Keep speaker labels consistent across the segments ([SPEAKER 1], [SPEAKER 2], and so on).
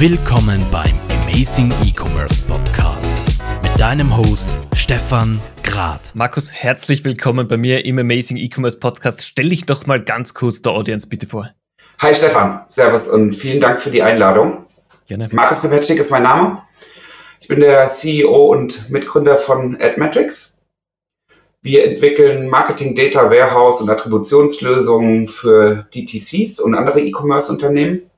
[SPEAKER 1] Willkommen beim Amazing E-Commerce Podcast mit deinem Host Stefan Grad.
[SPEAKER 2] Markus, herzlich willkommen bei mir im Amazing E-Commerce Podcast. Stell dich doch mal ganz kurz der Audience bitte vor.
[SPEAKER 3] Hi Stefan, Servus und vielen Dank für die Einladung.
[SPEAKER 2] Gerne.
[SPEAKER 3] Markus Repetschik ist mein Name. Ich bin der CEO und Mitgründer von AdMetrics. Wir entwickeln Marketing Data Warehouse und Attributionslösungen für DTCs und andere E-Commerce-Unternehmen.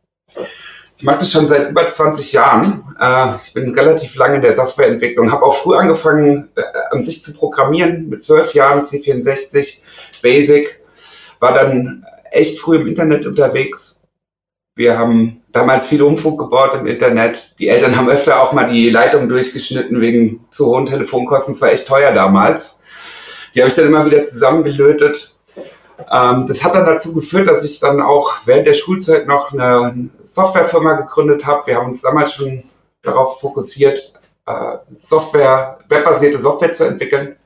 [SPEAKER 3] Ich mache das schon seit über 20 Jahren. Äh, ich bin relativ lange in der Softwareentwicklung, habe auch früh angefangen, äh, an sich zu programmieren, mit zwölf Jahren C64, Basic, war dann echt früh im Internet unterwegs. Wir haben damals viel Umfug gebaut im Internet. Die Eltern haben öfter auch mal die Leitung durchgeschnitten wegen zu hohen Telefonkosten. Es war echt teuer damals. Die habe ich dann immer wieder zusammengelötet ähm, das hat dann dazu geführt, dass ich dann auch während der Schulzeit noch eine Softwarefirma gegründet habe. Wir haben uns damals schon darauf fokussiert, äh, Software, webbasierte Software zu entwickeln.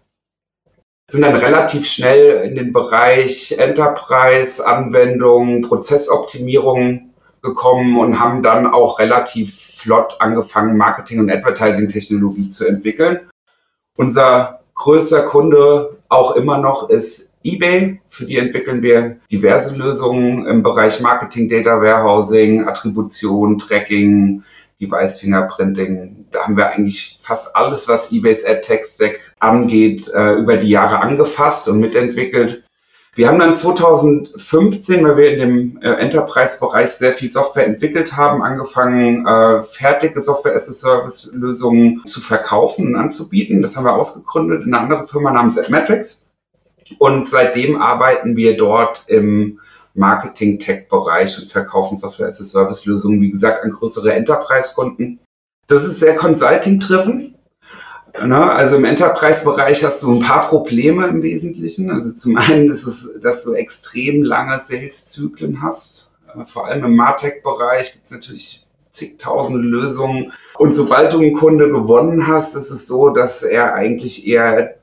[SPEAKER 3] Sind dann relativ schnell in den Bereich Enterprise-Anwendungen, Prozessoptimierung gekommen und haben dann auch relativ flott angefangen, Marketing- und Advertising-Technologie zu entwickeln. Unser größter Kunde auch immer noch ist eBay. Für die entwickeln wir diverse Lösungen im Bereich Marketing, Data Warehousing, Attribution, Tracking, Device Fingerprinting. Da haben wir eigentlich fast alles, was eBays AdTech Stack angeht, äh, über die Jahre angefasst und mitentwickelt. Wir haben dann 2015, weil wir in dem äh, Enterprise-Bereich sehr viel Software entwickelt haben, angefangen, äh, fertige Software-as-a-Service-Lösungen zu verkaufen und anzubieten. Das haben wir ausgegründet in eine andere Firma namens AdMetrics. Und seitdem arbeiten wir dort im Marketing-Tech-Bereich und verkaufen Software-as-a-Service-Lösungen, wie gesagt, an größere Enterprise-Kunden. Das ist sehr Consulting-driven. Ne? Also im Enterprise-Bereich hast du ein paar Probleme im Wesentlichen. Also zum einen ist es, dass du extrem lange Sales-Zyklen hast. Vor allem im Martech-Bereich gibt es natürlich zigtausende Lösungen. Und sobald du einen Kunde gewonnen hast, ist es so, dass er eigentlich eher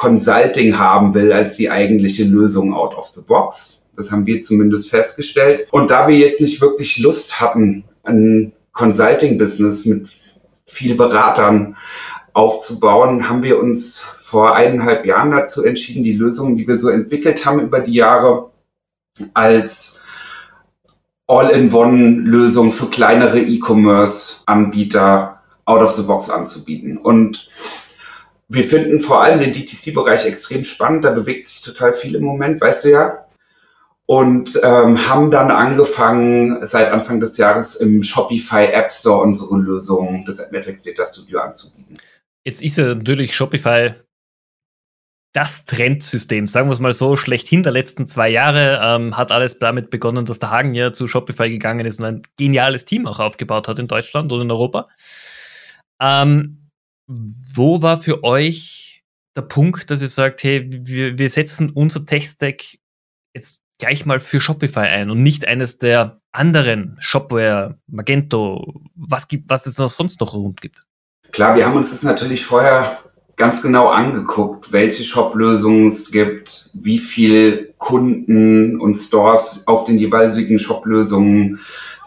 [SPEAKER 3] Consulting haben will als die eigentliche Lösung out of the box. Das haben wir zumindest festgestellt. Und da wir jetzt nicht wirklich Lust hatten, ein Consulting-Business mit viel Beratern aufzubauen, haben wir uns vor eineinhalb Jahren dazu entschieden, die Lösungen, die wir so entwickelt haben über die Jahre, als All-in-One-Lösung für kleinere E-Commerce-Anbieter out of the box anzubieten. Und wir finden vor allem den DTC-Bereich extrem spannend. Da bewegt sich total viel im Moment, weißt du ja. Und ähm, haben dann angefangen, seit Anfang des Jahres im Shopify App Store unsere Lösung des Admetrics Data Studio anzubieten.
[SPEAKER 2] Jetzt ist ja natürlich Shopify das Trendsystem, sagen wir es mal so, schlechthin der letzten zwei Jahre, ähm, hat alles damit begonnen, dass der Hagen ja zu Shopify gegangen ist und ein geniales Team auch aufgebaut hat in Deutschland und in Europa. Ähm, wo war für euch der Punkt, dass ihr sagt, hey, wir, wir setzen unser Tech-Stack jetzt gleich mal für Shopify ein und nicht eines der anderen Shopware, Magento, was gibt, was es noch sonst noch rund gibt?
[SPEAKER 3] Klar, wir haben uns das natürlich vorher ganz genau angeguckt, welche Shop-Lösungen es gibt, wie viel Kunden und Stores auf den jeweiligen Shop-Lösungen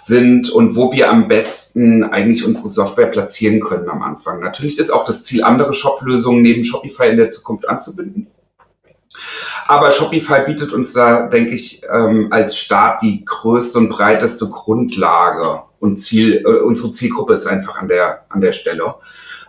[SPEAKER 3] sind und wo wir am besten eigentlich unsere Software platzieren können am Anfang. Natürlich ist auch das Ziel, andere Shop-Lösungen neben Shopify in der Zukunft anzubinden. Aber Shopify bietet uns da, denke ich, ähm, als Start die größte und breiteste Grundlage und Ziel, äh, unsere Zielgruppe ist einfach an der, an der Stelle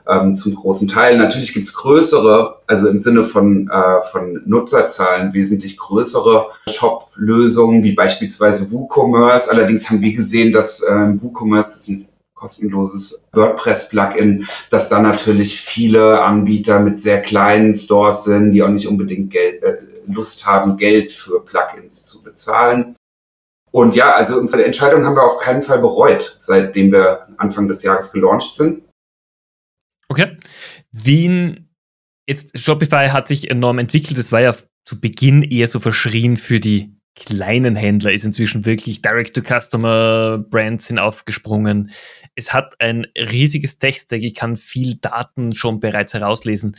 [SPEAKER 3] ähm, zum großen Teil. Natürlich gibt's größere, also im Sinne von, äh, von Nutzerzahlen wesentlich größere Shop-Lösungen, wie beispielsweise WooCommerce. Allerdings haben wir gesehen, dass äh, WooCommerce ist ein kostenloses WordPress-Plugin, dass da natürlich viele Anbieter mit sehr kleinen Stores sind, die auch nicht unbedingt Geld, äh, Lust haben, Geld für Plugins zu bezahlen. Und ja, also unsere Entscheidung haben wir auf keinen Fall bereut, seitdem wir Anfang des Jahres gelauncht sind.
[SPEAKER 2] Wien, jetzt Shopify hat sich enorm entwickelt. Es war ja zu Beginn eher so verschrien für die kleinen Händler, ist inzwischen wirklich Direct-to-Customer-Brands sind aufgesprungen. Es hat ein riesiges Tech-Stack. Ich kann viel Daten schon bereits herauslesen.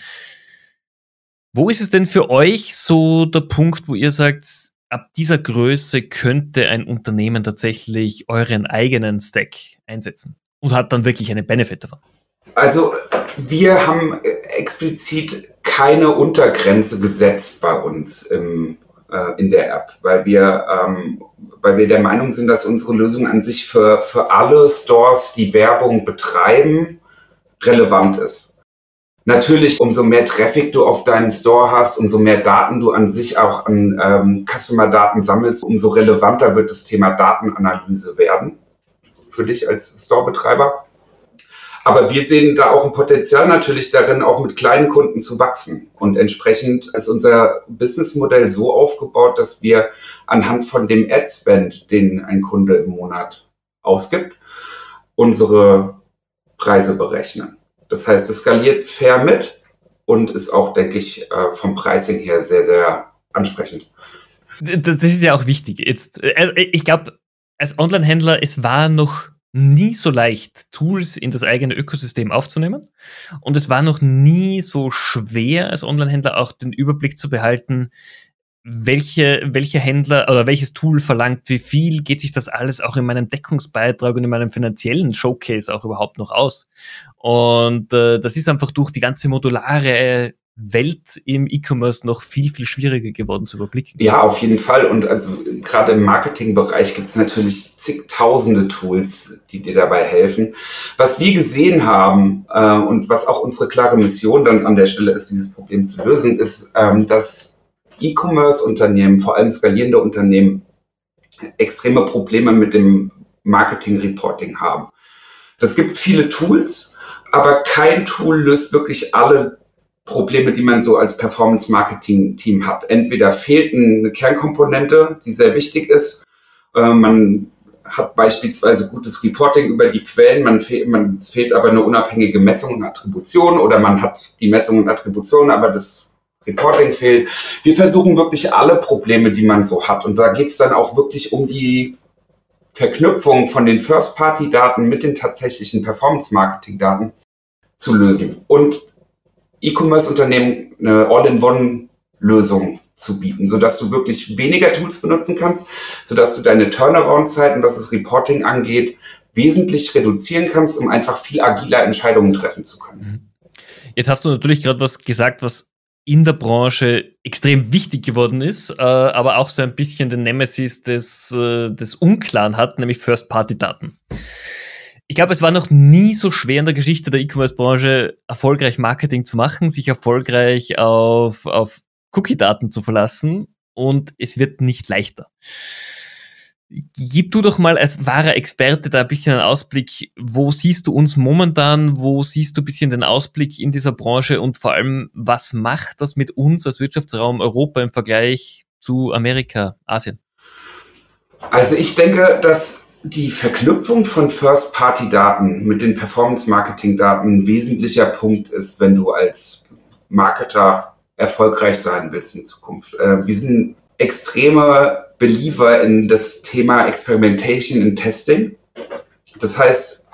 [SPEAKER 2] Wo ist es denn für euch so der Punkt, wo ihr sagt, ab dieser Größe könnte ein Unternehmen tatsächlich euren eigenen Stack einsetzen? und hat dann wirklich einen Benefit davon?
[SPEAKER 3] Also wir haben explizit keine Untergrenze gesetzt bei uns im, äh, in der App, weil wir, ähm, weil wir der Meinung sind, dass unsere Lösung an sich für, für alle Stores, die Werbung betreiben, relevant ist. Natürlich, umso mehr Traffic du auf deinem Store hast, umso mehr Daten du an sich auch an ähm, Customer-Daten sammelst, umso relevanter wird das Thema Datenanalyse werden für dich als Store-Betreiber. Aber wir sehen da auch ein Potenzial natürlich darin, auch mit kleinen Kunden zu wachsen. Und entsprechend ist unser Businessmodell so aufgebaut, dass wir anhand von dem Ad-Spend, den ein Kunde im Monat ausgibt, unsere Preise berechnen. Das heißt, es skaliert fair mit und ist auch, denke ich, äh, vom Pricing her sehr, sehr ansprechend.
[SPEAKER 2] Das ist ja auch wichtig. Jetzt, äh, ich glaube, als Online-Händler, es war noch nie so leicht, Tools in das eigene Ökosystem aufzunehmen. Und es war noch nie so schwer, als Online-Händler auch den Überblick zu behalten, welche, welcher Händler oder welches Tool verlangt wie viel, geht sich das alles auch in meinem Deckungsbeitrag und in meinem finanziellen Showcase auch überhaupt noch aus. Und äh, das ist einfach durch die ganze modulare Welt im E-Commerce noch viel, viel schwieriger geworden zu überblicken.
[SPEAKER 3] Ja, auf jeden Fall. Und also gerade im Marketingbereich gibt es natürlich zigtausende Tools, die dir dabei helfen. Was wir gesehen haben äh, und was auch unsere klare Mission dann an der Stelle ist, dieses Problem zu lösen, ist, ähm, dass E-Commerce-Unternehmen, vor allem skalierende Unternehmen, extreme Probleme mit dem Marketing-Reporting haben. Das gibt viele Tools, aber kein Tool löst wirklich alle Probleme, die man so als Performance-Marketing-Team hat. Entweder fehlt eine Kernkomponente, die sehr wichtig ist. Äh, man hat beispielsweise gutes Reporting über die Quellen, man, fehl, man fehlt aber eine unabhängige Messung und Attribution oder man hat die Messung und Attribution, aber das Reporting fehlt. Wir versuchen wirklich alle Probleme, die man so hat. Und da geht es dann auch wirklich um die Verknüpfung von den First-Party-Daten mit den tatsächlichen Performance-Marketing-Daten zu lösen. Und E-Commerce-Unternehmen eine All-in-One-Lösung zu bieten, sodass du wirklich weniger Tools benutzen kannst, sodass du deine Turnaround-Zeiten, was das Reporting angeht, wesentlich reduzieren kannst, um einfach viel agiler Entscheidungen treffen zu können. Mhm.
[SPEAKER 2] Jetzt hast du natürlich gerade was gesagt, was in der Branche extrem wichtig geworden ist, äh, aber auch so ein bisschen den Nemesis des, äh, des Unklaren hat, nämlich First-Party-Daten ich glaube, es war noch nie so schwer in der Geschichte der E-Commerce-Branche, erfolgreich Marketing zu machen, sich erfolgreich auf, auf Cookie-Daten zu verlassen und es wird nicht leichter. Gib du doch mal als wahrer Experte da ein bisschen einen Ausblick. Wo siehst du uns momentan? Wo siehst du ein bisschen den Ausblick in dieser Branche? Und vor allem, was macht das mit uns als Wirtschaftsraum Europa im Vergleich zu Amerika, Asien?
[SPEAKER 3] Also ich denke, dass die Verknüpfung von First-Party-Daten mit den Performance-Marketing-Daten ein wesentlicher Punkt ist, wenn du als Marketer erfolgreich sein willst in Zukunft. Äh, wir sind extreme Believer in das Thema Experimentation und Testing. Das heißt,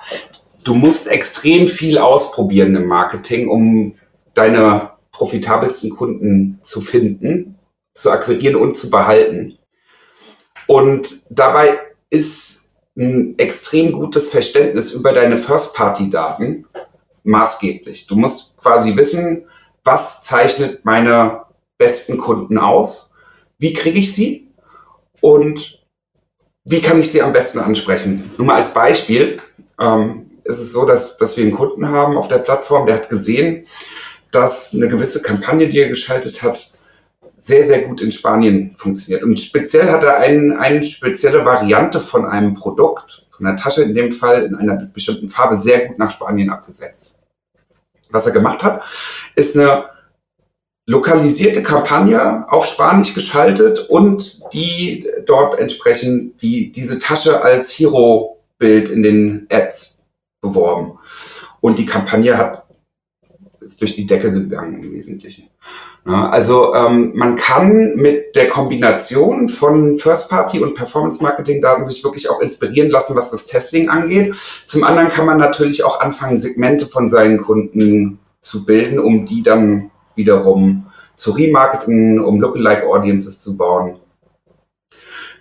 [SPEAKER 3] du musst extrem viel ausprobieren im Marketing, um deine profitabelsten Kunden zu finden, zu akquirieren und zu behalten. Und dabei ist ein extrem gutes Verständnis über deine First-Party-Daten maßgeblich. Du musst quasi wissen, was zeichnet meine besten Kunden aus, wie kriege ich sie und wie kann ich sie am besten ansprechen. Nur mal als Beispiel ähm, ist es so, dass, dass wir einen Kunden haben auf der Plattform, der hat gesehen, dass eine gewisse Kampagne, die er geschaltet hat, sehr, sehr gut in Spanien funktioniert. Und speziell hat er ein, eine spezielle Variante von einem Produkt, von einer Tasche in dem Fall, in einer bestimmten Farbe sehr gut nach Spanien abgesetzt. Was er gemacht hat, ist eine lokalisierte Kampagne auf Spanisch geschaltet und die dort entsprechend die, diese Tasche als Hero-Bild in den Ads beworben. Und die Kampagne hat ist durch die Decke gegangen im Wesentlichen. Ja, also ähm, man kann mit der Kombination von First-Party und Performance-Marketing-Daten sich wirklich auch inspirieren lassen, was das Testing angeht. Zum anderen kann man natürlich auch anfangen, Segmente von seinen Kunden zu bilden, um die dann wiederum zu remarketen, um Lookalike Audiences zu bauen.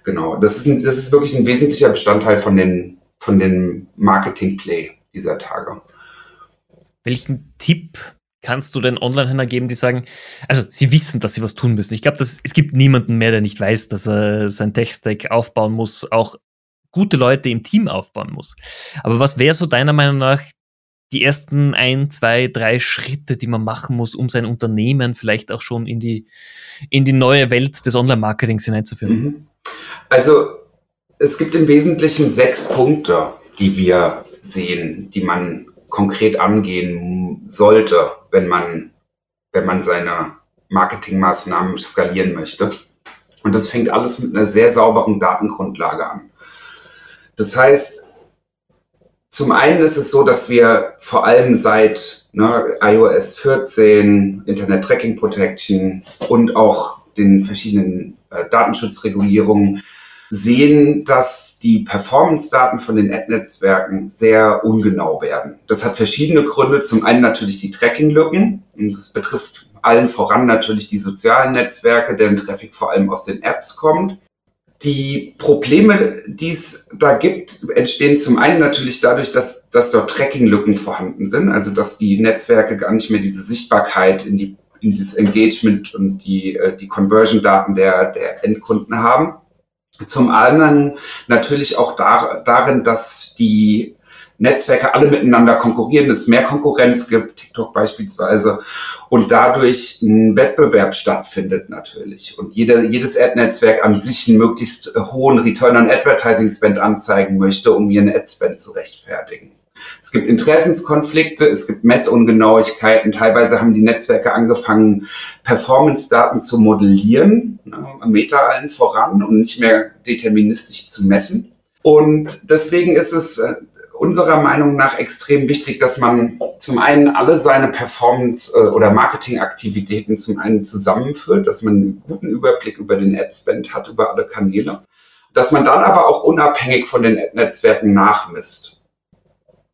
[SPEAKER 3] Genau, das ist, ein, das ist wirklich ein wesentlicher Bestandteil von den, von den Marketing-Play, dieser Tage.
[SPEAKER 2] Welchen Tipp kannst du den Online-Händlern geben, die sagen, also sie wissen, dass sie was tun müssen. Ich glaube, es gibt niemanden mehr, der nicht weiß, dass er sein Tech-Stack aufbauen muss, auch gute Leute im Team aufbauen muss. Aber was wäre so deiner Meinung nach die ersten ein, zwei, drei Schritte, die man machen muss, um sein Unternehmen vielleicht auch schon in die, in die neue Welt des Online-Marketings hineinzuführen? Mhm.
[SPEAKER 3] Also es gibt im Wesentlichen sechs Punkte, die wir sehen, die man konkret angehen sollte, wenn man, wenn man seine Marketingmaßnahmen skalieren möchte. Und das fängt alles mit einer sehr sauberen Datengrundlage an. Das heißt, zum einen ist es so, dass wir vor allem seit ne, iOS 14, Internet Tracking Protection und auch den verschiedenen äh, Datenschutzregulierungen sehen, dass die Performance-Daten von den Ad-Netzwerken sehr ungenau werden. Das hat verschiedene Gründe. Zum einen natürlich die Tracking-Lücken. Und das betrifft allen voran natürlich die sozialen Netzwerke, deren Traffic vor allem aus den Apps kommt. Die Probleme, die es da gibt, entstehen zum einen natürlich dadurch, dass, dass dort Tracking-Lücken vorhanden sind, also dass die Netzwerke gar nicht mehr diese Sichtbarkeit in die in das Engagement und die, äh, die Conversion-Daten der, der Endkunden haben. Zum anderen natürlich auch da, darin, dass die Netzwerke alle miteinander konkurrieren, es mehr Konkurrenz gibt, TikTok beispielsweise, und dadurch ein Wettbewerb stattfindet natürlich. Und jede, jedes Ad-Netzwerk an sich einen möglichst hohen Return on Advertising Spend anzeigen möchte, um ihren Ad-Spend zu rechtfertigen. Es gibt Interessenskonflikte, es gibt Messungenauigkeiten. Teilweise haben die Netzwerke angefangen, Performance-Daten zu modellieren, ne, Meta allen voran und nicht mehr deterministisch zu messen. Und deswegen ist es äh, unserer Meinung nach extrem wichtig, dass man zum einen alle seine Performance- äh, oder Marketingaktivitäten zum einen zusammenführt, dass man einen guten Überblick über den Ad-Spend hat, über alle Kanäle, dass man dann aber auch unabhängig von den Netzwerken nachmisst.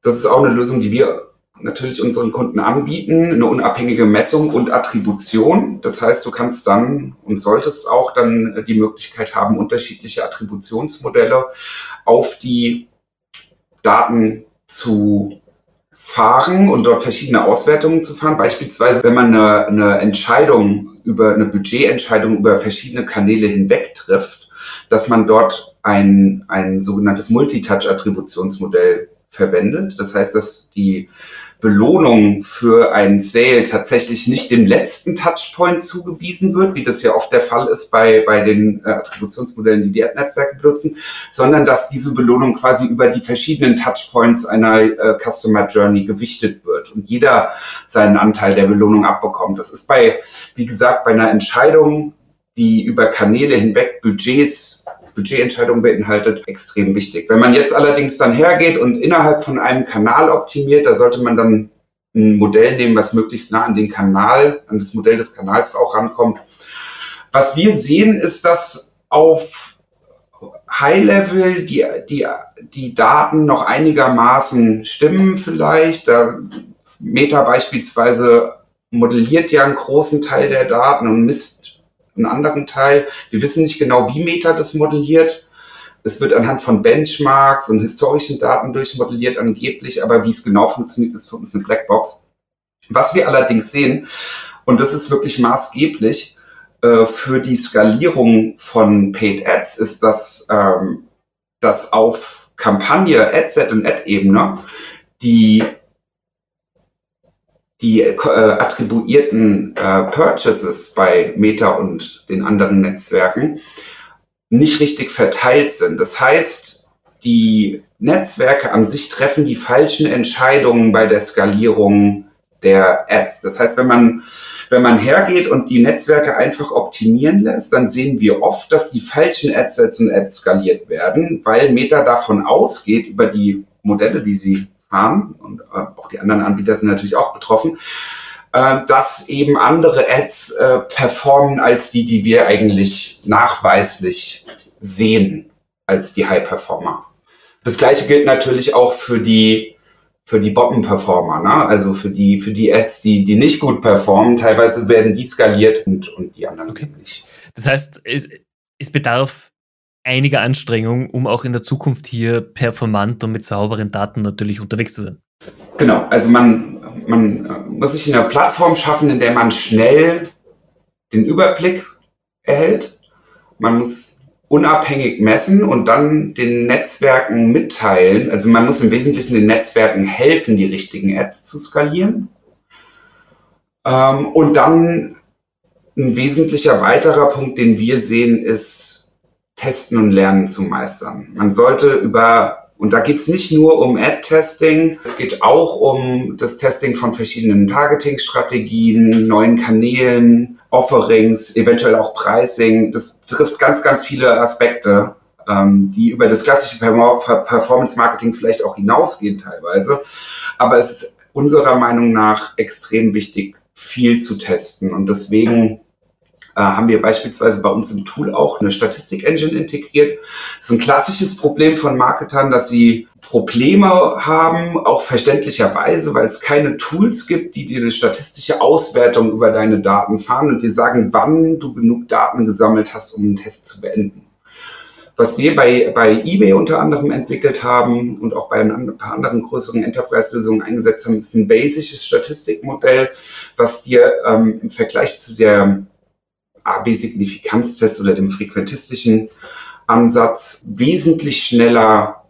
[SPEAKER 3] Das ist auch eine Lösung, die wir natürlich unseren Kunden anbieten, eine unabhängige Messung und Attribution. Das heißt, du kannst dann und solltest auch dann die Möglichkeit haben, unterschiedliche Attributionsmodelle auf die Daten zu fahren und dort verschiedene Auswertungen zu fahren. Beispielsweise, wenn man eine, eine Entscheidung über eine Budgetentscheidung über verschiedene Kanäle hinweg trifft, dass man dort ein, ein sogenanntes Multitouch-Attributionsmodell verwendet. Das heißt, dass die Belohnung für einen Sale tatsächlich nicht dem letzten Touchpoint zugewiesen wird, wie das ja oft der Fall ist bei, bei den äh, Attributionsmodellen, die die Ad-Netzwerke benutzen, sondern dass diese Belohnung quasi über die verschiedenen Touchpoints einer äh, Customer Journey gewichtet wird und jeder seinen Anteil der Belohnung abbekommt. Das ist bei, wie gesagt, bei einer Entscheidung, die über Kanäle hinweg Budgets Budgetentscheidung beinhaltet, extrem wichtig. Wenn man jetzt allerdings dann hergeht und innerhalb von einem Kanal optimiert, da sollte man dann ein Modell nehmen, was möglichst nah an den Kanal, an das Modell des Kanals auch rankommt. Was wir sehen, ist, dass auf High Level die, die, die Daten noch einigermaßen stimmen vielleicht. Da Meta beispielsweise modelliert ja einen großen Teil der Daten und misst einen anderen Teil. Wir wissen nicht genau, wie Meta das modelliert. Es wird anhand von Benchmarks und historischen Daten durchmodelliert angeblich, aber wie es genau funktioniert, ist für uns eine Blackbox. Was wir allerdings sehen, und das ist wirklich maßgeblich äh, für die Skalierung von Paid Ads, ist, dass, ähm, dass auf Kampagne, Adset und Ad-Ebene die die äh, attribuierten äh, Purchases bei Meta und den anderen Netzwerken nicht richtig verteilt sind. Das heißt, die Netzwerke an sich treffen die falschen Entscheidungen bei der Skalierung der Ads. Das heißt, wenn man, wenn man hergeht und die Netzwerke einfach optimieren lässt, dann sehen wir oft, dass die falschen Adsets und Ads skaliert werden, weil Meta davon ausgeht, über die Modelle, die sie haben, und äh, auch die anderen Anbieter sind natürlich auch betroffen, äh, dass eben andere Ads äh, performen als die, die wir eigentlich nachweislich sehen als die High-Performer. Das gleiche gilt natürlich auch für die für die Bottom-Performer, ne? also für die, für die Ads, die, die nicht gut performen. Teilweise werden die skaliert und, und die anderen okay. nicht.
[SPEAKER 2] Das heißt, es, es bedarf einiger Anstrengung, um auch in der Zukunft hier performant und mit sauberen Daten natürlich unterwegs zu sein.
[SPEAKER 3] Genau, also man, man äh, muss sich eine Plattform schaffen, in der man schnell den Überblick erhält. Man muss unabhängig messen und dann den Netzwerken mitteilen. Also man muss im Wesentlichen den Netzwerken helfen, die richtigen Ads zu skalieren. Ähm, und dann ein wesentlicher weiterer Punkt, den wir sehen, ist Testen und Lernen zu meistern. Man sollte über und da geht es nicht nur um Ad-Testing, es geht auch um das Testing von verschiedenen Targeting-Strategien, neuen Kanälen, Offerings, eventuell auch Pricing. Das trifft ganz, ganz viele Aspekte, ähm, die über das klassische Performance-Marketing vielleicht auch hinausgehen teilweise. Aber es ist unserer Meinung nach extrem wichtig, viel zu testen. Und deswegen äh, haben wir beispielsweise bei uns im Tool auch eine Statistik-Engine integriert. Das ist ein klassisches Problem von Marketern, dass sie Probleme haben, auch verständlicherweise, weil es keine Tools gibt, die dir eine statistische Auswertung über deine Daten fahren und dir sagen, wann du genug Daten gesammelt hast, um einen Test zu beenden. Was wir bei, bei eBay unter anderem entwickelt haben und auch bei ein paar anderen größeren Enterprise-Lösungen eingesetzt haben, ist ein basisches Statistikmodell, was dir ähm, im Vergleich zu der AB-Signifikanztest oder dem frequentistischen Ansatz wesentlich schneller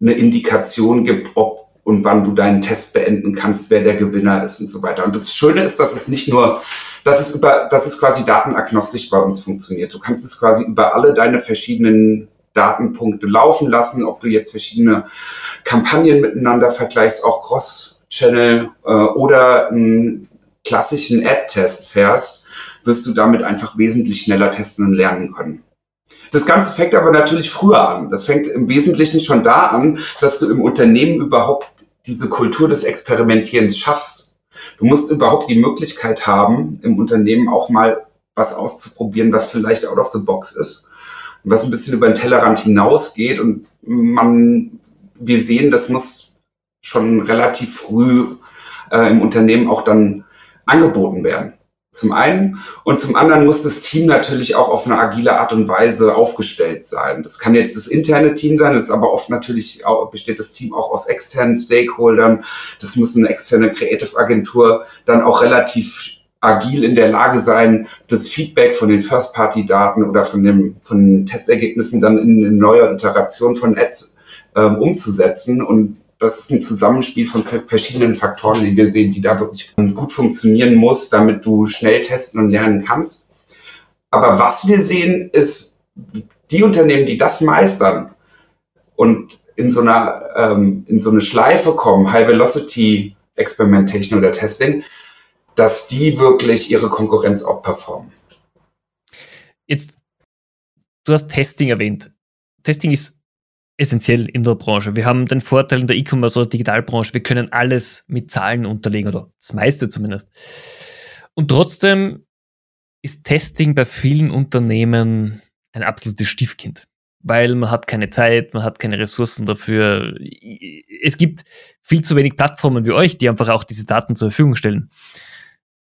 [SPEAKER 3] eine Indikation gibt, ob und wann du deinen Test beenden kannst, wer der Gewinner ist und so weiter. Und das Schöne ist, dass es nicht nur, dass es über, dass es quasi datenagnostisch bei uns funktioniert. Du kannst es quasi über alle deine verschiedenen Datenpunkte laufen lassen, ob du jetzt verschiedene Kampagnen miteinander vergleichst, auch Cross-Channel äh, oder einen klassischen Ad-Test fährst wirst du damit einfach wesentlich schneller testen und lernen können. Das Ganze fängt aber natürlich früher an. Das fängt im Wesentlichen schon da an, dass du im Unternehmen überhaupt diese Kultur des Experimentierens schaffst. Du musst überhaupt die Möglichkeit haben, im Unternehmen auch mal was auszuprobieren, was vielleicht out of the box ist, was ein bisschen über den Tellerrand hinausgeht und man, wir sehen, das muss schon relativ früh äh, im Unternehmen auch dann angeboten werden. Zum einen. Und zum anderen muss das Team natürlich auch auf eine agile Art und Weise aufgestellt sein. Das kann jetzt das interne Team sein, das ist aber oft natürlich auch, besteht das Team auch aus externen Stakeholdern. Das muss eine externe Creative Agentur dann auch relativ agil in der Lage sein, das Feedback von den First-Party-Daten oder von, dem, von den Testergebnissen dann in eine neue Iteration von Ads ähm, umzusetzen. Und das ist ein Zusammenspiel von verschiedenen Faktoren, die wir sehen, die da wirklich gut funktionieren muss, damit du schnell testen und lernen kannst. Aber was wir sehen, ist, die Unternehmen, die das meistern und in so einer, ähm, in so eine Schleife kommen, High Velocity Experimentation oder Testing, dass die wirklich ihre Konkurrenz auch performen.
[SPEAKER 2] Jetzt, du hast Testing erwähnt. Testing ist essentiell in der Branche. Wir haben den Vorteil in der E-Commerce oder Digitalbranche, wir können alles mit Zahlen unterlegen oder das meiste zumindest. Und trotzdem ist Testing bei vielen Unternehmen ein absolutes Stiefkind, weil man hat keine Zeit, man hat keine Ressourcen dafür. Es gibt viel zu wenig Plattformen wie euch, die einfach auch diese Daten zur Verfügung stellen.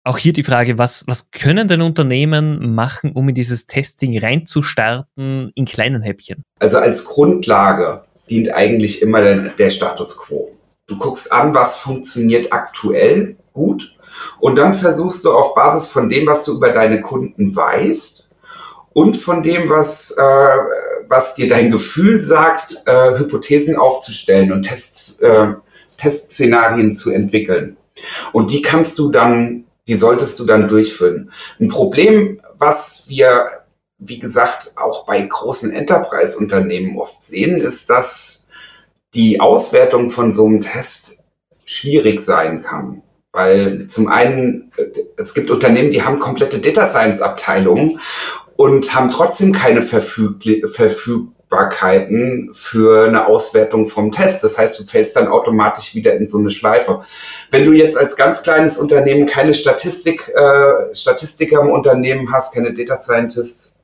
[SPEAKER 2] Auch hier die Frage, was, was können denn Unternehmen machen, um in dieses Testing reinzustarten in kleinen Häppchen?
[SPEAKER 3] Also als Grundlage dient eigentlich immer der, der Status quo. Du guckst an, was funktioniert aktuell gut und dann versuchst du auf Basis von dem, was du über deine Kunden weißt und von dem, was, äh, was dir dein Gefühl sagt, äh, Hypothesen aufzustellen und Tests, äh, Testszenarien zu entwickeln. Und die kannst du dann die solltest du dann durchführen. Ein Problem, was wir, wie gesagt, auch bei großen Enterprise-Unternehmen oft sehen, ist, dass die Auswertung von so einem Test schwierig sein kann. Weil zum einen, es gibt Unternehmen, die haben komplette Data Science Abteilungen und haben trotzdem keine verfüg verfüg Verfügbarkeiten für eine Auswertung vom Test. Das heißt, du fällst dann automatisch wieder in so eine Schleife. Wenn du jetzt als ganz kleines Unternehmen keine Statistik, äh, Statistiker im Unternehmen hast, keine Data Scientists,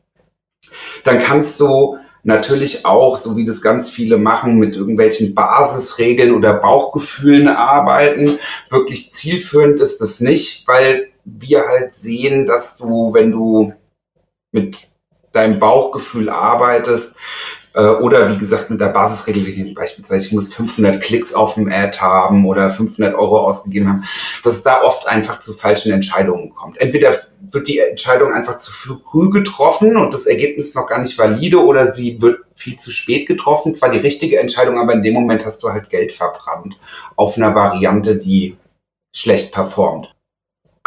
[SPEAKER 3] dann kannst du natürlich auch, so wie das ganz viele machen, mit irgendwelchen Basisregeln oder Bauchgefühlen arbeiten. Wirklich zielführend ist das nicht, weil wir halt sehen, dass du, wenn du mit deinem Bauchgefühl arbeitest, Äh, oder wie gesagt mit der Basisregel, beispielsweise ich muss 500 Klicks auf dem Ad haben oder 500 Euro ausgegeben haben, dass es da oft einfach zu falschen Entscheidungen kommt. Entweder wird die Entscheidung einfach zu früh getroffen und das Ergebnis noch gar nicht valide oder sie wird viel zu spät getroffen. Zwar die richtige Entscheidung, aber in dem Moment hast du halt Geld verbrannt auf einer Variante, die schlecht performt.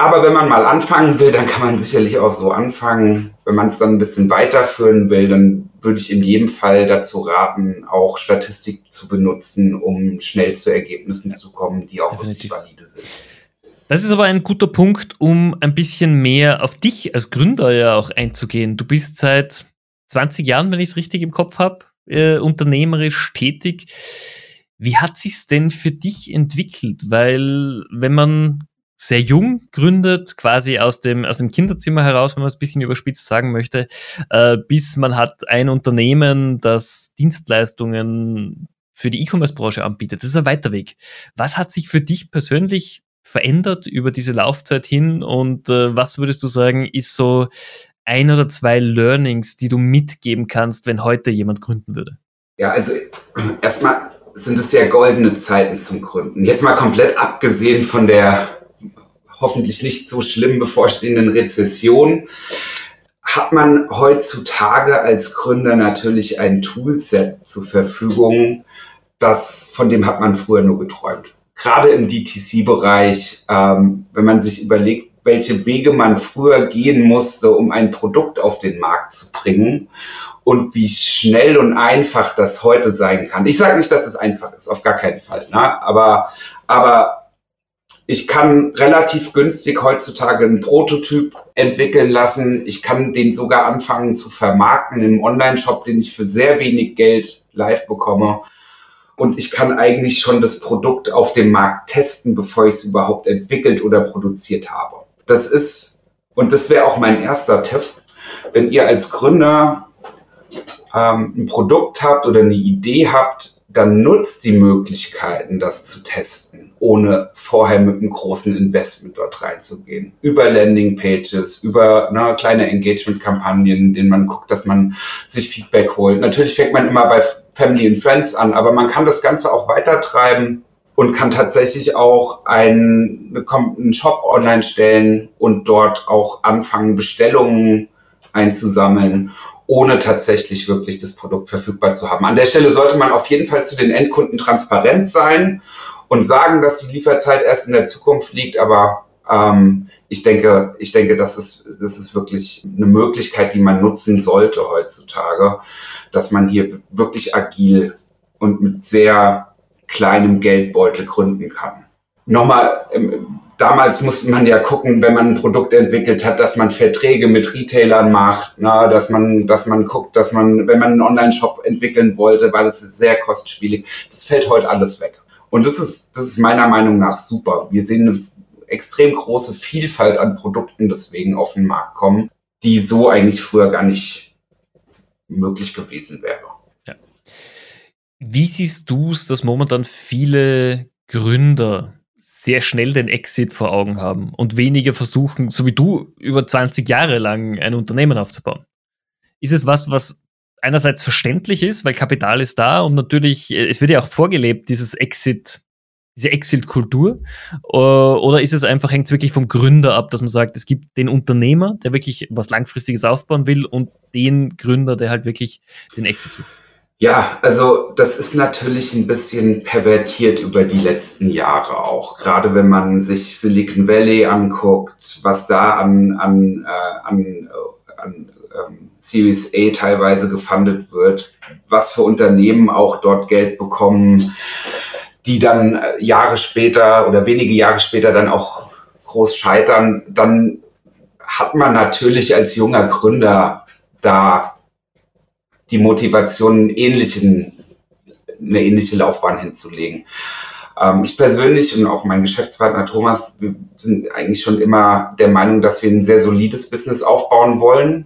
[SPEAKER 3] Aber wenn man mal anfangen will, dann kann man sicherlich auch so anfangen. Wenn man es dann ein bisschen weiterführen will, dann würde ich in jedem Fall dazu raten, auch Statistik zu benutzen, um schnell zu Ergebnissen zu kommen, die auch Definitiv. wirklich valide sind.
[SPEAKER 2] Das ist aber ein guter Punkt, um ein bisschen mehr auf dich als Gründer ja auch einzugehen. Du bist seit 20 Jahren, wenn ich es richtig im Kopf habe, äh, unternehmerisch tätig. Wie hat sich's denn für dich entwickelt? Weil wenn man sehr jung gründet, quasi aus dem, aus dem Kinderzimmer heraus, wenn man es ein bisschen überspitzt sagen möchte, äh, bis man hat ein Unternehmen, das Dienstleistungen für die E-Commerce-Branche anbietet. Das ist ein weiter Weg. Was hat sich für dich persönlich verändert über diese Laufzeit hin und äh, was würdest du sagen, ist so ein oder zwei Learnings, die du mitgeben kannst, wenn heute jemand gründen würde?
[SPEAKER 3] Ja, also erstmal sind es ja goldene Zeiten zum Gründen. Jetzt mal komplett abgesehen von der hoffentlich nicht so schlimm bevorstehenden Rezession, hat man heutzutage als Gründer natürlich ein Toolset zur Verfügung, das, von dem hat man früher nur geträumt. Gerade im DTC-Bereich, ähm, wenn man sich überlegt, welche Wege man früher gehen musste, um ein Produkt auf den Markt zu bringen und wie schnell und einfach das heute sein kann. Ich sage nicht, dass es einfach ist, auf gar keinen Fall. Ne? Aber, aber ich kann relativ günstig heutzutage einen Prototyp entwickeln lassen. Ich kann den sogar anfangen zu vermarkten im Online-Shop, den ich für sehr wenig Geld live bekomme. Und ich kann eigentlich schon das Produkt auf dem Markt testen, bevor ich es überhaupt entwickelt oder produziert habe. Das ist, und das wäre auch mein erster Tipp, wenn ihr als Gründer ähm, ein Produkt habt oder eine Idee habt, dann nutzt die Möglichkeiten, das zu testen, ohne vorher mit einem großen Investment dort reinzugehen. Über Landingpages, über ne, kleine Engagement-Kampagnen, denen man guckt, dass man sich Feedback holt. Natürlich fängt man immer bei Family and Friends an, aber man kann das Ganze auch weitertreiben und kann tatsächlich auch einen, einen Shop online stellen und dort auch anfangen, Bestellungen einzusammeln ohne tatsächlich wirklich das Produkt verfügbar zu haben. An der Stelle sollte man auf jeden Fall zu den Endkunden transparent sein und sagen, dass die Lieferzeit erst in der Zukunft liegt, aber ähm, ich denke, ich denke, das ist, das ist wirklich eine Möglichkeit, die man nutzen sollte heutzutage, dass man hier wirklich agil und mit sehr kleinem Geldbeutel gründen kann. Nochmal, ähm, damals musste man ja gucken, wenn man ein Produkt entwickelt hat, dass man Verträge mit Retailern macht, na, dass man, dass man guckt, dass man, wenn man einen Online-Shop entwickeln wollte, weil es ist sehr kostspielig. Das fällt heute alles weg. Und das ist, das ist meiner Meinung nach super. Wir sehen eine extrem große Vielfalt an Produkten deswegen auf den Markt kommen, die so eigentlich früher gar nicht möglich gewesen wäre. Ja.
[SPEAKER 2] Wie siehst du es, dass momentan viele Gründer sehr schnell den Exit vor Augen haben und weniger versuchen, so wie du, über 20 Jahre lang ein Unternehmen aufzubauen. Ist es was, was einerseits verständlich ist, weil Kapital ist da und natürlich, äh, es wird ja auch vorgelebt, dieses Exit, diese Exit-Kultur, äh, oder ist es einfach, hängt es wirklich vom Gründer ab, dass man sagt, es gibt den Unternehmer, der wirklich was Langfristiges aufbauen will und den Gründer, der halt wirklich den Exit sucht?
[SPEAKER 3] Ja, also das ist natürlich ein bisschen pervertiert über die letzten Jahre auch. Gerade wenn man sich Silicon Valley anguckt, was da an, an, äh, an, äh, an ähm, Series A teilweise gefundet wird, was für Unternehmen auch dort Geld bekommen, die dann äh, Jahre später oder wenige Jahre später dann auch groß scheitern, dann hat man natürlich als junger Gründer da die Motivation, einen ähnlichen, eine ähnliche Laufbahn hinzulegen. Ähm, ich persönlich und auch mein Geschäftspartner Thomas, wir sind eigentlich schon immer der Meinung, dass wir ein sehr solides Business aufbauen wollen,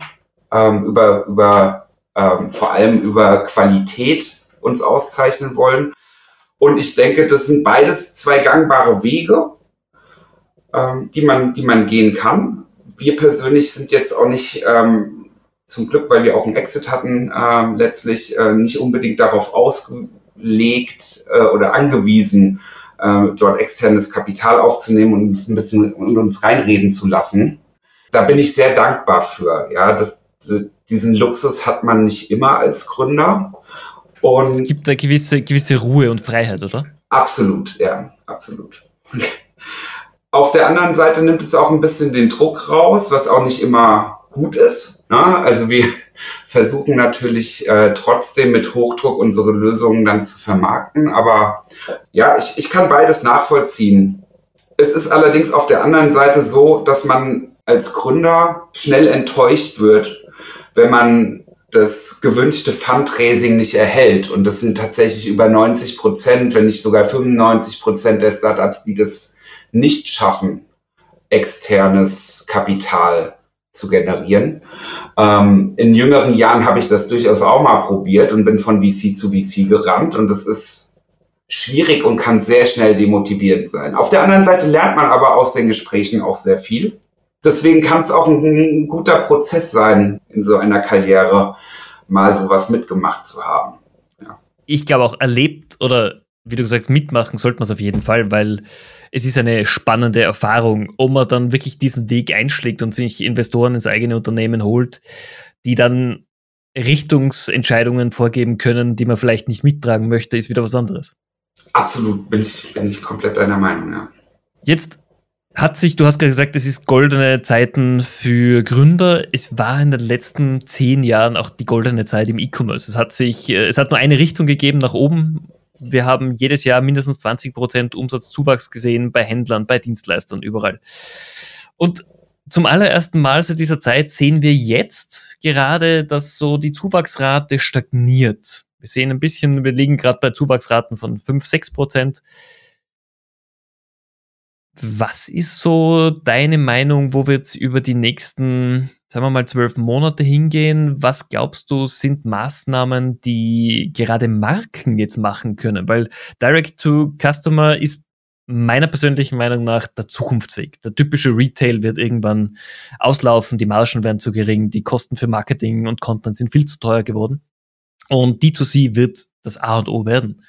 [SPEAKER 3] ähm, über, über ähm, vor allem über Qualität uns auszeichnen wollen. Und ich denke, das sind beides zwei gangbare Wege, ähm, die man, die man gehen kann. Wir persönlich sind jetzt auch nicht ähm, zum Glück, weil wir auch einen Exit hatten, äh, letztlich äh, nicht unbedingt darauf ausgelegt äh, oder angewiesen, äh, dort externes Kapital aufzunehmen und uns ein bisschen und uns reinreden zu lassen. Da bin ich sehr dankbar für. Ja, das, diesen Luxus hat man nicht immer als Gründer.
[SPEAKER 2] Und es gibt eine gewisse, gewisse Ruhe und Freiheit, oder?
[SPEAKER 3] Absolut, ja, absolut. Auf der anderen Seite nimmt es auch ein bisschen den Druck raus, was auch nicht immer gut ist. Ne? Also wir versuchen natürlich äh, trotzdem mit Hochdruck unsere Lösungen dann zu vermarkten. Aber ja, ich, ich kann beides nachvollziehen. Es ist allerdings auf der anderen Seite so, dass man als Gründer schnell enttäuscht wird, wenn man das gewünschte Fundraising nicht erhält. Und das sind tatsächlich über 90 Prozent, wenn nicht sogar 95 Prozent der Startups, die das nicht schaffen, externes Kapital zu generieren. Ähm, in jüngeren Jahren habe ich das durchaus auch mal probiert und bin von VC zu VC gerannt und das ist schwierig und kann sehr schnell demotivierend sein. Auf der anderen Seite lernt man aber aus den Gesprächen auch sehr viel. Deswegen kann es auch ein, ein guter Prozess sein, in so einer Karriere mal sowas mitgemacht zu haben.
[SPEAKER 2] Ja. Ich glaube auch erlebt oder wie du gesagt mitmachen sollte man es auf jeden Fall, weil es ist eine spannende Erfahrung, ob man dann wirklich diesen Weg einschlägt und sich Investoren ins eigene Unternehmen holt, die dann Richtungsentscheidungen vorgeben können, die man vielleicht nicht mittragen möchte, ist wieder was anderes.
[SPEAKER 3] Absolut, bin ich, bin ich komplett deiner Meinung, ja.
[SPEAKER 2] Jetzt hat sich, du hast gerade gesagt, es ist goldene Zeiten für Gründer. Es war in den letzten zehn Jahren auch die goldene Zeit im E-Commerce. Es hat sich, äh, es hat nur eine Richtung gegeben nach oben wir haben jedes Jahr mindestens 20 Prozent Umsatzzuwachs gesehen bei Händlern, bei Dienstleistern, überall. Und zum allerersten Mal seit dieser Zeit sehen wir jetzt gerade, dass so die Zuwachsrate stagniert. Wir sehen ein bisschen, wir liegen gerade bei Zuwachsraten von 5, 6 Prozent. Was ist so deine Meinung, wo wir jetzt über die nächsten sagen wir mal, zwölf Monate hingehen, was glaubst du, sind Maßnahmen, die gerade Marken jetzt machen können? Weil Direct to Customer ist meiner persönlichen Meinung nach der Zukunftsweg. Der typische Retail wird irgendwann auslaufen, die Margen werden zu gering, die Kosten für Marketing und Content sind viel zu teuer geworden. Und D2C wird das A und O werden.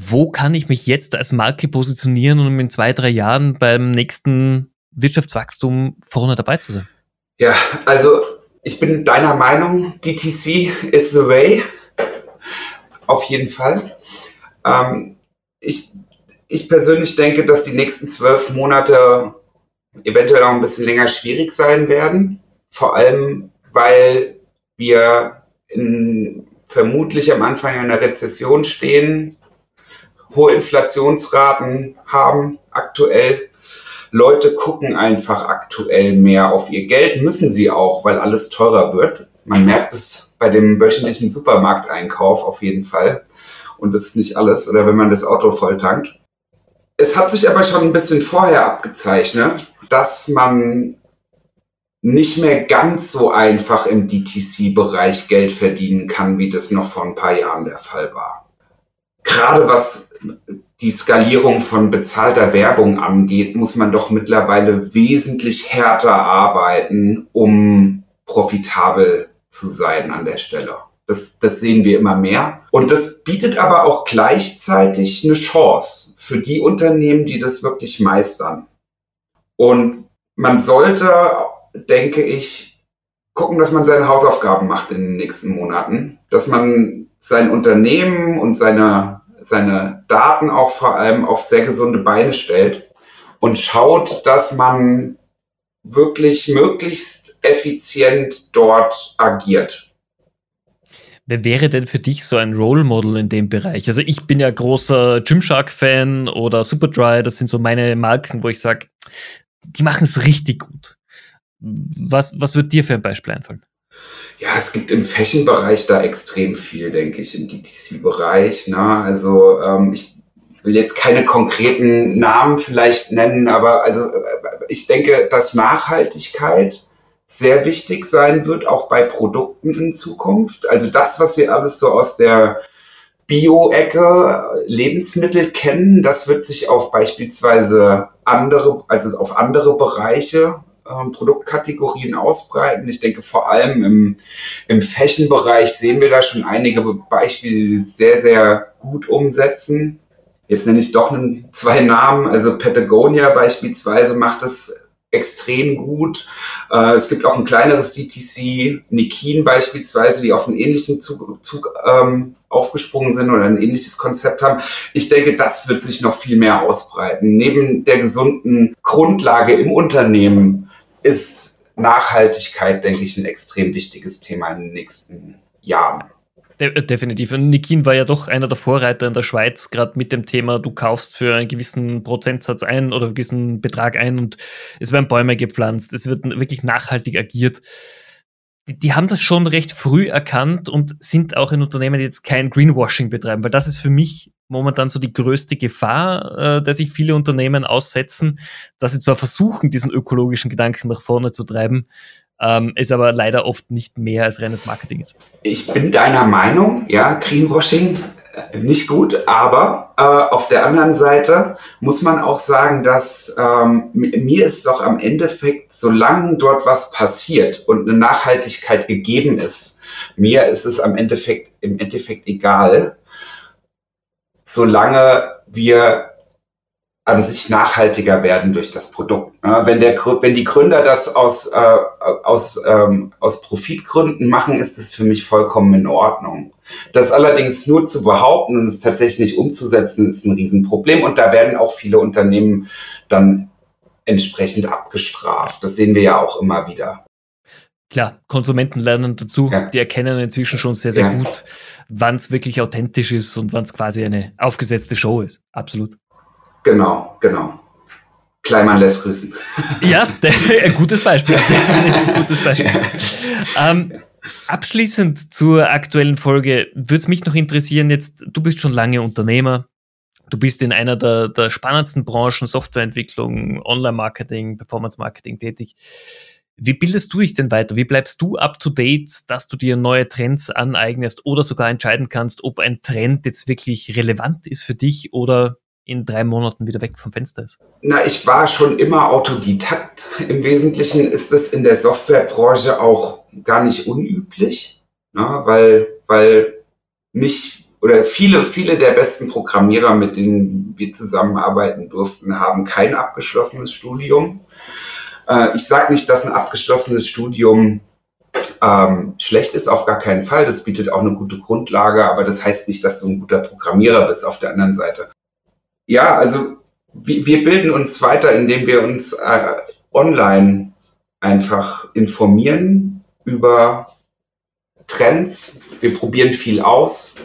[SPEAKER 2] Wo kann ich mich jetzt als Marke positionieren, um in zwei, drei Jahren beim nächsten Wirtschaftswachstum vorne dabei zu sein?
[SPEAKER 3] Ja, also ich bin deiner Meinung, DTC is the way. Auf jeden Fall. Ähm, ich, ich persönlich denke, dass die nächsten zwölf Monate eventuell auch ein bisschen länger schwierig sein werden. Vor allem, weil wir in, vermutlich am Anfang einer Rezession stehen, hohe Inflationsraten haben aktuell Leute gucken einfach aktuell mehr auf ihr Geld, müssen sie auch, weil alles teurer wird. Man merkt es bei dem wöchentlichen Supermarkteinkauf auf jeden Fall. Und das ist nicht alles, oder wenn man das Auto voll tankt. Es hat sich aber schon ein bisschen vorher abgezeichnet, dass man nicht mehr ganz so einfach im DTC-Bereich Geld verdienen kann, wie das noch vor ein paar Jahren der Fall war. Gerade was die Skalierung von bezahlter Werbung angeht, muss man doch mittlerweile wesentlich härter arbeiten, um profitabel zu sein an der Stelle. Das, das sehen wir immer mehr. Und das bietet aber auch gleichzeitig eine Chance für die Unternehmen, die das wirklich meistern. Und man sollte, denke ich, gucken, dass man seine Hausaufgaben macht in den nächsten Monaten, dass man sein Unternehmen und seine seine Daten auch vor allem auf sehr gesunde Beine stellt und schaut, dass man wirklich möglichst effizient dort agiert.
[SPEAKER 2] Wer wäre denn für dich so ein Role Model in dem Bereich? Also ich bin ja großer Gymshark-Fan oder Superdry, das sind so meine Marken, wo ich sage, die machen es richtig gut. Was, was wird dir für ein Beispiel einfallen?
[SPEAKER 3] Ja, es gibt im Fashion-Bereich da extrem viel, denke ich, im DTC-Bereich. Ne? Also ähm, ich will jetzt keine konkreten Namen vielleicht nennen, aber also äh, ich denke, dass Nachhaltigkeit sehr wichtig sein wird, auch bei Produkten in Zukunft. Also das, was wir alles so aus der Bio-Ecke Lebensmittel kennen, das wird sich auf beispielsweise andere, also auf andere Bereiche äh, Produktkategorien ausbreiten. Ich denke, vor allem im, im Fashion-Bereich sehen wir da schon einige Beispiele, die sehr, sehr gut umsetzen. Jetzt nenne ich doch zwei Namen. Also Patagonia beispielsweise macht es extrem gut. Äh, es gibt auch ein kleineres DTC, Nikin beispielsweise, die auf einen ähnlichen Zug, Zug ähm, aufgesprungen sind oder ein ähnliches Konzept haben. Ich denke, das wird sich noch viel mehr ausbreiten. Neben der gesunden Grundlage im Unternehmen ist Nachhaltigkeit, denke ich, ein extrem wichtiges Thema in den nächsten Jahren.
[SPEAKER 2] De definitiv. Und Nikin war ja doch einer der Vorreiter in der Schweiz, gerade mit dem Thema, du kaufst für einen gewissen Prozentsatz ein oder einen gewissen Betrag ein und es werden Bäume gepflanzt. Es wird wirklich nachhaltig agiert. Die, die haben das schon recht früh erkannt und sind auch in Unternehmen, die jetzt kein Greenwashing betreiben, weil das ist für mich momentan so die größte Gefahr, äh, der sich viele Unternehmen aussetzen, dass sie zwar versuchen, diesen ökologischen Gedanken nach vorne zu treiben, ähm, ist aber leider oft nicht mehr als reines Marketing ist.
[SPEAKER 3] Ich bin deiner Meinung, ja, Greenwashing äh, nicht gut, aber äh, auf der anderen Seite muss man auch sagen, dass ähm, mir ist doch am Endeffekt, solange dort was passiert und eine Nachhaltigkeit gegeben ist, mir ist es am Endeffekt im Endeffekt egal, solange wir an sich nachhaltiger werden durch das Produkt. Ne? Wenn, der, wenn die Gründer das aus, äh, aus, ähm, aus Profitgründen machen, ist es für mich vollkommen in Ordnung. Das allerdings nur zu behaupten und es tatsächlich umzusetzen, ist ein Riesenproblem. Und da werden auch viele Unternehmen dann entsprechend abgestraft. Das sehen wir ja auch immer wieder.
[SPEAKER 2] Klar, Konsumenten lernen dazu, ja. die erkennen inzwischen schon sehr, sehr ja. gut, wann es wirklich authentisch ist und wann es quasi eine aufgesetzte Show ist. Absolut.
[SPEAKER 3] Genau, genau. Kleinmann lässt grüßen.
[SPEAKER 2] Ja, ein gutes Beispiel. ein gutes Beispiel. Ähm, abschließend zur aktuellen Folge würde es mich noch interessieren, jetzt, du bist schon lange Unternehmer, du bist in einer der, der spannendsten Branchen, Softwareentwicklung, Online-Marketing, Performance-Marketing tätig. Wie bildest du dich denn weiter? Wie bleibst du up to date, dass du dir neue Trends aneignest oder sogar entscheiden kannst, ob ein Trend jetzt wirklich relevant ist für dich oder in drei Monaten wieder weg vom Fenster ist?
[SPEAKER 3] Na, ich war schon immer Autodidakt. Im Wesentlichen ist es in der Softwarebranche auch gar nicht unüblich, ne? weil, weil nicht oder viele, viele der besten Programmierer, mit denen wir zusammenarbeiten durften, haben kein abgeschlossenes Studium. Äh, ich sage nicht, dass ein abgeschlossenes Studium ähm, schlecht ist, auf gar keinen Fall. Das bietet auch eine gute Grundlage, aber das heißt nicht, dass du ein guter Programmierer bist auf der anderen Seite. Ja, also wir, wir bilden uns weiter, indem wir uns äh, online einfach informieren über Trends. Wir probieren viel aus.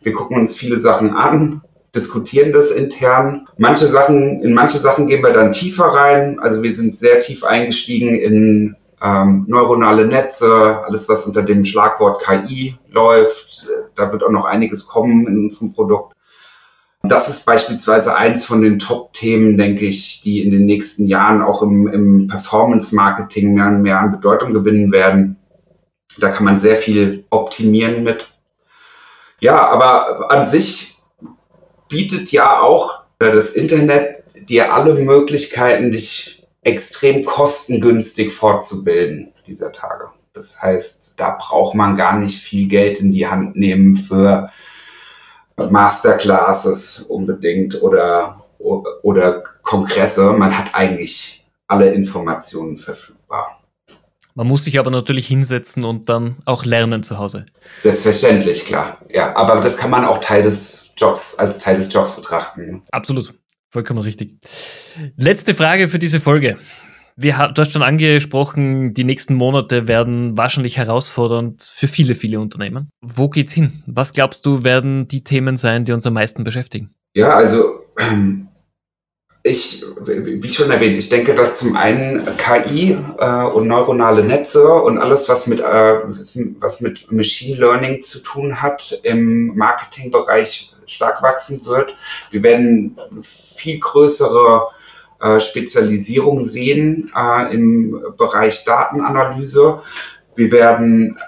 [SPEAKER 3] Wir gucken uns viele Sachen an, diskutieren das intern. Manche Sachen, in manche Sachen gehen wir dann tiefer rein. Also wir sind sehr tief eingestiegen in ähm, neuronale Netze, alles was unter dem Schlagwort KI läuft. Da wird auch noch einiges kommen in unserem Produkt. Das ist beispielsweise eins von den Top-Themen, denke ich, die in den nächsten Jahren auch im, im Performance-Marketing mehr und mehr an Bedeutung gewinnen werden. Da kann man sehr viel optimieren mit. Ja, aber an sich bietet ja auch das Internet dir alle Möglichkeiten, dich extrem kostengünstig fortzubilden dieser Tage. Das heißt, da braucht man gar nicht viel Geld in die Hand nehmen für Masterclasses unbedingt oder, oder Kongresse. Man hat eigentlich alle Informationen verfügbar.
[SPEAKER 2] Man muss sich aber natürlich hinsetzen und dann auch lernen zu Hause.
[SPEAKER 3] Selbstverständlich, klar. Ja, aber das kann man auch Teil des Jobs, als Teil des Jobs betrachten.
[SPEAKER 2] Absolut. Vollkommen richtig. Letzte Frage für diese Folge. Wir, du hast schon angesprochen, die nächsten Monate werden wahrscheinlich herausfordernd für viele, viele Unternehmen. Wo geht's hin? Was glaubst du, werden die Themen sein, die uns am meisten beschäftigen?
[SPEAKER 3] Ja, also ich, wie schon erwähnt, ich denke, dass zum einen KI äh, und neuronale Netze und alles, was mit, äh, was mit Machine Learning zu tun hat, im Marketingbereich stark wachsen wird. Wir werden viel größere äh, Spezialisierung sehen äh, im Bereich Datenanalyse. Wir werden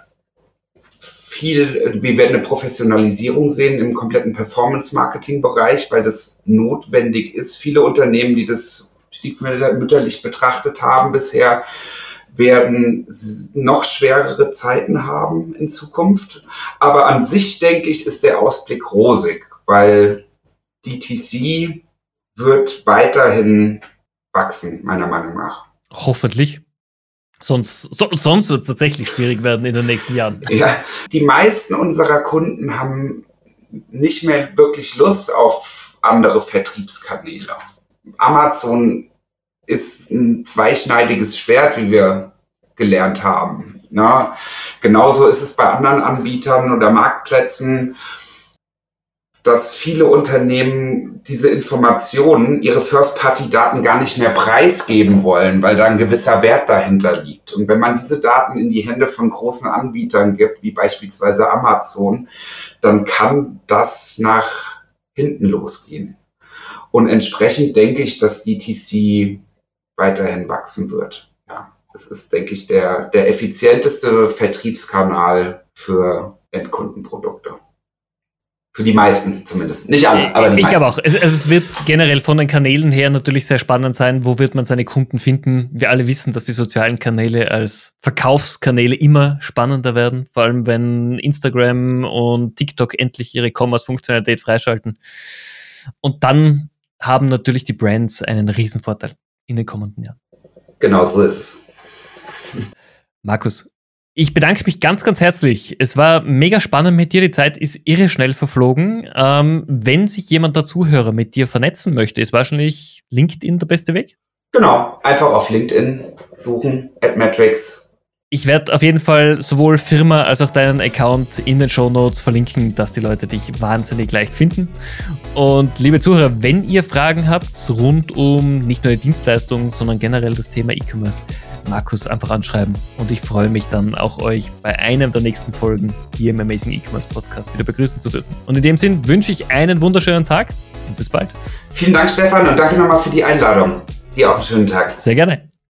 [SPEAKER 3] viel, wir werden eine Professionalisierung sehen im kompletten Performance-Marketing-Bereich, weil das notwendig ist. Viele Unternehmen, die das, stiefmütterlich betrachtet haben bisher, werden noch schwerere Zeiten haben in Zukunft. Aber an sich, denke ich, ist der Ausblick rosig, weil DTC wird weiterhin wachsen, meiner Meinung nach.
[SPEAKER 2] Hoffentlich. Sonst, so, sonst wird es tatsächlich schwierig werden in den nächsten Jahren.
[SPEAKER 3] Ja, die meisten unserer Kunden haben nicht mehr wirklich Lust auf andere Vertriebskanäle. Amazon ist ein zweischneidiges Schwert, wie wir gelernt haben. Na, genauso ist es bei anderen Anbietern oder Marktplätzen dass viele Unternehmen diese Informationen, ihre First-Party-Daten gar nicht mehr preisgeben wollen, weil da ein gewisser Wert dahinter liegt. Und wenn man diese Daten in die Hände von großen Anbietern gibt, wie beispielsweise Amazon, dann kann das nach hinten losgehen. Und entsprechend denke ich, dass DTC weiterhin wachsen wird. Ja, das ist, denke ich, der, der effizienteste Vertriebskanal für Endkundenprodukte. Für die meisten zumindest. Nicht alle, aber die
[SPEAKER 2] ich
[SPEAKER 3] meisten.
[SPEAKER 2] glaube auch. Es, es wird generell von den Kanälen her natürlich sehr spannend sein, wo wird man seine Kunden finden. Wir alle wissen, dass die sozialen Kanäle als Verkaufskanäle immer spannender werden, vor allem wenn Instagram und TikTok endlich ihre Commerce-Funktionalität freischalten. Und dann haben natürlich die Brands einen Riesenvorteil in den kommenden Jahren.
[SPEAKER 3] Genau so ist es.
[SPEAKER 2] Markus, ich bedanke mich ganz, ganz herzlich. Es war mega spannend mit dir. Die Zeit ist irre schnell verflogen. Ähm, wenn sich jemand der Zuhörer mit dir vernetzen möchte, ist wahrscheinlich LinkedIn der beste Weg?
[SPEAKER 3] Genau, einfach auf LinkedIn suchen, AdMetrics.
[SPEAKER 2] Ich werde auf jeden Fall sowohl Firma als auch deinen Account in den Show Notes verlinken, dass die Leute dich wahnsinnig leicht finden. Und liebe Zuhörer, wenn ihr Fragen habt rund um nicht nur die Dienstleistung, sondern generell das Thema E-Commerce, Markus einfach anschreiben. Und ich freue mich dann auch euch bei einem der nächsten Folgen hier im Amazing E-Commerce Podcast wieder begrüßen zu dürfen. Und in dem Sinn wünsche ich einen wunderschönen Tag und bis bald.
[SPEAKER 3] Vielen Dank, Stefan, und danke nochmal für die Einladung. Dir auch einen schönen Tag.
[SPEAKER 2] Sehr gerne.